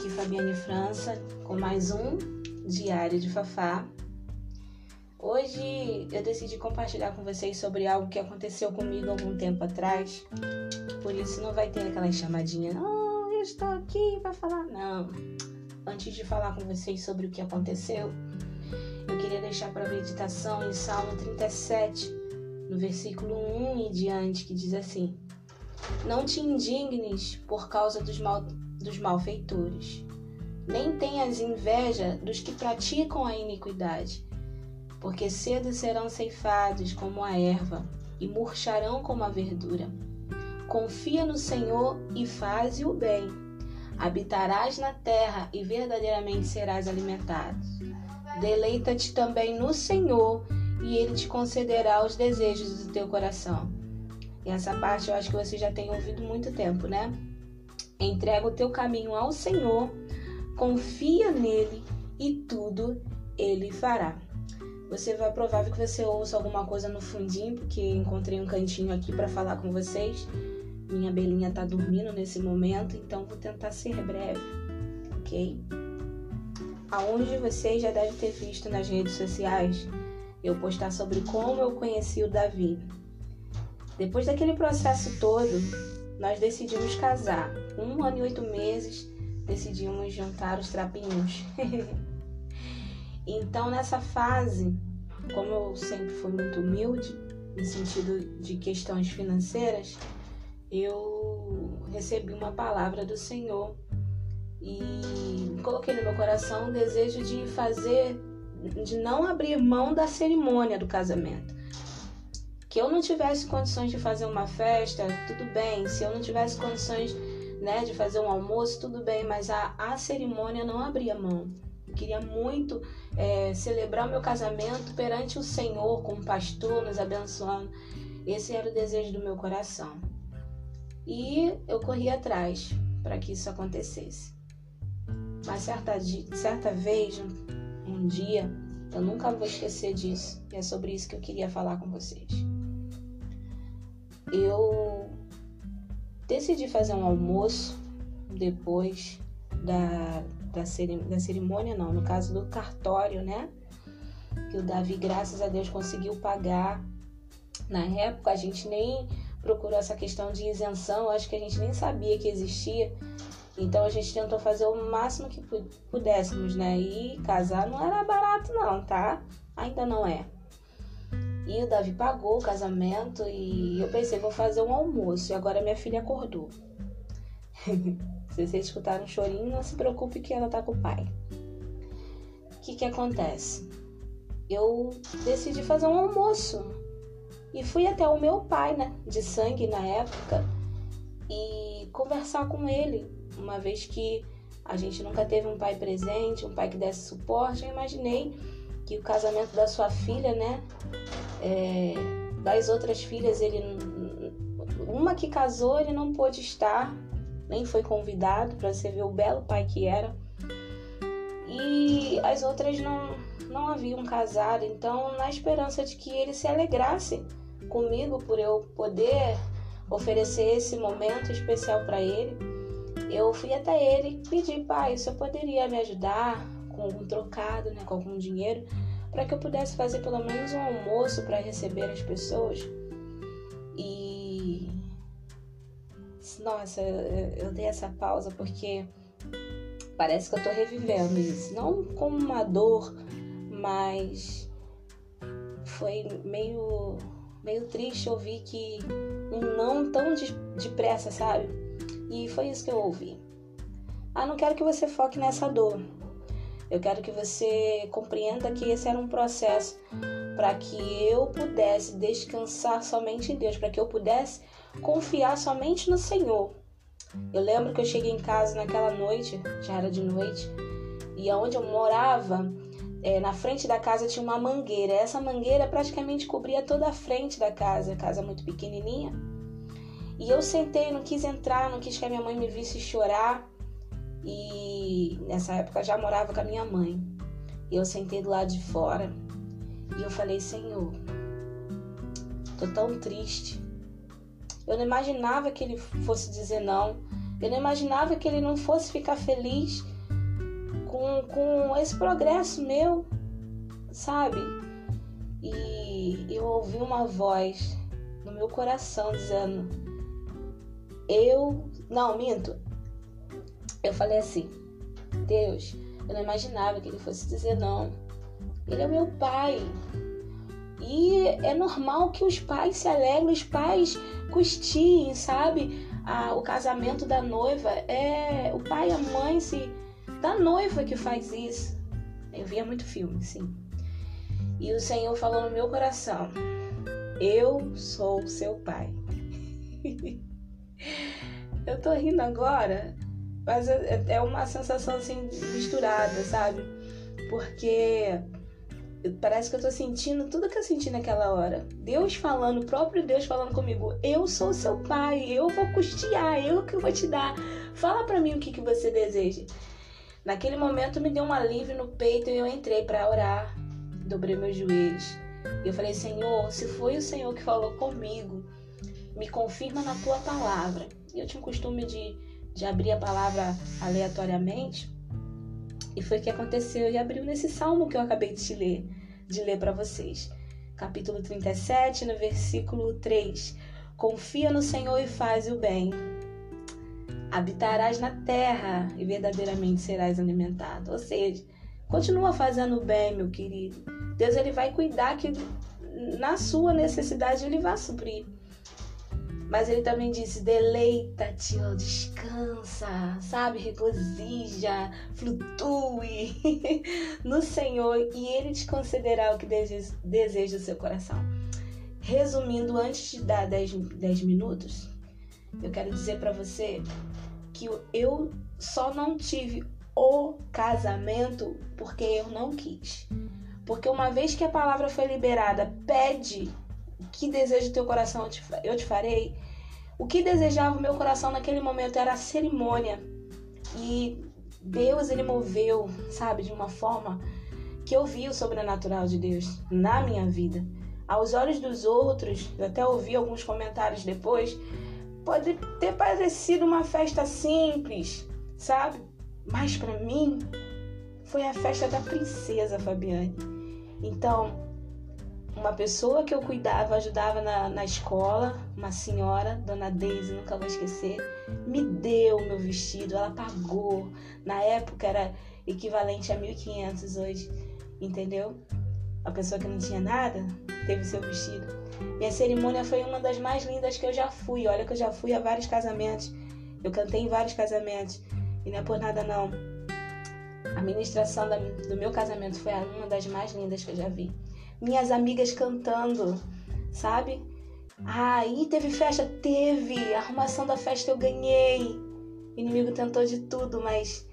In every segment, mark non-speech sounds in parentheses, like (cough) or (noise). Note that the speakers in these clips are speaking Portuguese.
aqui Fabiane França com mais um Diário de Fafá. Hoje eu decidi compartilhar com vocês sobre algo que aconteceu comigo algum tempo atrás. Por isso não vai ter aquela chamadinha, eu estou aqui para falar. Não. Antes de falar com vocês sobre o que aconteceu, eu queria deixar para meditação em Salmo 37, no versículo 1 e diante, que diz assim: Não te indignes por causa dos mal dos malfeitores, nem tenhas inveja dos que praticam a iniquidade, porque cedo serão ceifados como a erva e murcharão como a verdura. Confia no Senhor e faze o bem. Habitarás na terra e verdadeiramente serás alimentado. Deleita-te também no Senhor e ele te concederá os desejos do teu coração. E essa parte eu acho que você já tem ouvido muito tempo, né? Entrega o teu caminho ao Senhor, confia nele e tudo ele fará. Você vai provável que você ouça alguma coisa no fundinho, porque encontrei um cantinho aqui para falar com vocês. Minha belinha tá dormindo nesse momento, então vou tentar ser breve, ok? Aonde vocês já devem ter visto nas redes sociais eu postar sobre como eu conheci o Davi. Depois daquele processo todo, nós decidimos casar. Um ano e oito meses, decidimos juntar os trapinhos. (laughs) então, nessa fase, como eu sempre fui muito humilde, no sentido de questões financeiras, eu recebi uma palavra do Senhor e coloquei no meu coração o desejo de fazer, de não abrir mão da cerimônia do casamento que eu não tivesse condições de fazer uma festa, tudo bem. Se eu não tivesse condições né, de fazer um almoço, tudo bem, mas a, a cerimônia não abria mão. Eu queria muito é, celebrar o meu casamento perante o Senhor, como pastor, nos abençoando. Esse era o desejo do meu coração. E eu corri atrás para que isso acontecesse. Mas certa, certa vez, um, um dia, eu nunca vou esquecer disso. E é sobre isso que eu queria falar com vocês eu decidi fazer um almoço depois da, da, cerimônia, da cerimônia, não, no caso do cartório, né? Que o Davi, graças a Deus, conseguiu pagar. Na época, a gente nem procurou essa questão de isenção, acho que a gente nem sabia que existia. Então a gente tentou fazer o máximo que pudéssemos, né? E casar não era barato, não, tá? Ainda não é. E o Davi pagou o casamento e eu pensei, vou fazer um almoço. E agora minha filha acordou. (laughs) se vocês escutaram um chorinho, não se preocupe que ela tá com o pai. O que que acontece? Eu decidi fazer um almoço. E fui até o meu pai, né, de sangue na época, e conversar com ele, uma vez que a gente nunca teve um pai presente, um pai que desse suporte, eu imaginei que o casamento da sua filha, né, é, das outras filhas, ele uma que casou, ele não pôde estar, nem foi convidado para você ver o belo pai que era. E as outras não, não haviam casado, então, na esperança de que ele se alegrasse comigo por eu poder oferecer esse momento especial para ele, eu fui até ele pedir, pai, o senhor poderia me ajudar com algum trocado, né, com algum dinheiro? Para que eu pudesse fazer pelo menos um almoço para receber as pessoas. E nossa, eu dei essa pausa porque parece que eu tô revivendo isso, não como uma dor, mas foi meio meio triste ouvir que um não tão depressa, sabe? E foi isso que eu ouvi. Ah, não quero que você foque nessa dor. Eu quero que você compreenda que esse era um processo para que eu pudesse descansar somente em Deus, para que eu pudesse confiar somente no Senhor. Eu lembro que eu cheguei em casa naquela noite, já era de noite, e aonde eu morava, é, na frente da casa tinha uma mangueira. Essa mangueira praticamente cobria toda a frente da casa, casa muito pequenininha. E eu sentei, não quis entrar, não quis que a minha mãe me visse chorar. E nessa época já morava com a minha mãe. Eu sentei do lado de fora e eu falei: Senhor, tô tão triste. Eu não imaginava que ele fosse dizer não. Eu não imaginava que ele não fosse ficar feliz com, com esse progresso meu, sabe? E eu ouvi uma voz no meu coração dizendo: Eu. Não, minto. Eu falei assim: Deus, eu não imaginava que ele fosse dizer não. Ele é meu pai. E é normal que os pais se alegrem, os pais custiem, sabe? Ah, o casamento da noiva é o pai e a mãe se da noiva que faz isso. Eu via muito filme, sim. E o Senhor falou no meu coração: Eu sou seu pai. (laughs) eu tô rindo agora, mas é, é uma sensação assim misturada, sabe? Porque parece que eu tô sentindo tudo que eu senti naquela hora. Deus falando, o próprio Deus falando comigo: Eu sou seu pai, eu vou custear, eu que vou te dar. Fala para mim o que, que você deseja. Naquele momento me deu um alívio no peito e eu entrei para orar. Dobrei meus joelhos. E eu falei: Senhor, se foi o Senhor que falou comigo, me confirma na tua palavra. E eu tinha o costume de, de abrir a palavra aleatoriamente. E foi o que aconteceu e abriu nesse salmo que eu acabei de ler, de ler para vocês. Capítulo 37, no versículo 3. Confia no Senhor e faz o bem. Habitarás na terra e verdadeiramente serás alimentado. Ou seja, continua fazendo o bem, meu querido. Deus ele vai cuidar que na sua necessidade ele vai suprir. Mas ele também disse: deleita-te, ó, descansa, sabe? Regozija, flutue (laughs) no Senhor e ele te concederá o que deseja, o seu coração. Resumindo, antes de dar 10, 10 minutos, eu quero dizer para você que eu só não tive o casamento porque eu não quis. Porque uma vez que a palavra foi liberada, pede que deseja o teu coração, eu te, eu te farei. O que desejava o meu coração naquele momento era a cerimônia. E Deus, ele moveu, sabe, de uma forma que eu vi o sobrenatural de Deus na minha vida. Aos olhos dos outros, eu até ouvi alguns comentários depois, pode ter parecido uma festa simples, sabe? Mas para mim foi a festa da princesa Fabiane. Então, uma pessoa que eu cuidava, ajudava na, na escola, uma senhora, dona Deise, nunca vou esquecer, me deu meu vestido, ela pagou. Na época era equivalente a 1.500 hoje, entendeu? A pessoa que não tinha nada teve seu vestido. Minha cerimônia foi uma das mais lindas que eu já fui. Olha que eu já fui a vários casamentos. Eu cantei em vários casamentos. E não é por nada não. A ministração do meu casamento foi uma das mais lindas que eu já vi minhas amigas cantando, sabe? Aí teve festa? Teve. Arrumação da festa eu ganhei. O inimigo tentou de tudo, mas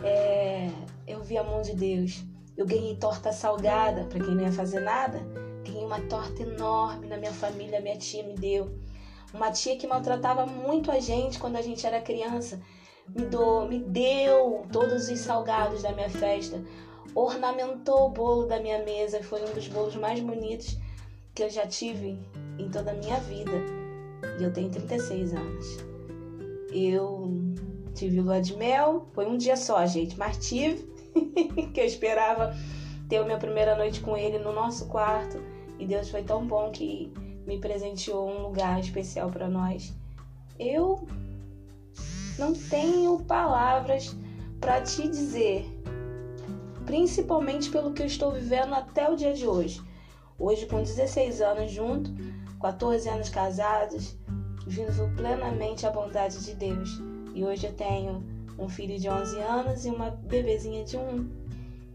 é, eu vi a mão de Deus. Eu ganhei torta salgada, para quem não ia fazer nada. Ganhei uma torta enorme na minha família, minha tia me deu. Uma tia que maltratava muito a gente quando a gente era criança. Me, do, me deu todos os salgados da minha festa ornamentou o bolo da minha mesa. Foi um dos bolos mais bonitos que eu já tive em toda a minha vida. E eu tenho 36 anos. Eu tive lua de mel, foi um dia só, gente, mas tive, (laughs) que eu esperava ter a minha primeira noite com ele no nosso quarto. E Deus foi tão bom que me presenteou um lugar especial para nós. Eu não tenho palavras para te dizer principalmente pelo que eu estou vivendo até o dia de hoje. Hoje, com 16 anos junto, 14 anos casados, vivo plenamente a bondade de Deus. E hoje eu tenho um filho de 11 anos e uma bebezinha de 1.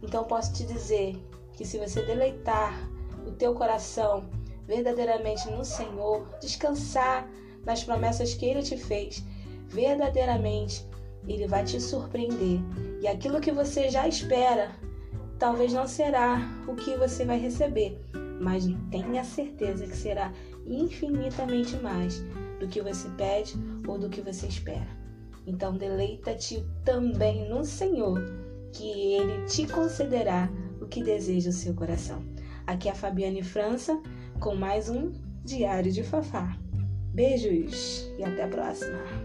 Então posso te dizer que se você deleitar o teu coração verdadeiramente no Senhor, descansar nas promessas que Ele te fez, verdadeiramente Ele vai te surpreender. E aquilo que você já espera talvez não será o que você vai receber, mas tenha certeza que será infinitamente mais do que você pede ou do que você espera. Então deleita-te também no Senhor, que Ele te concederá o que deseja o seu coração. Aqui é a Fabiane França com mais um Diário de Fafá. Beijos e até a próxima!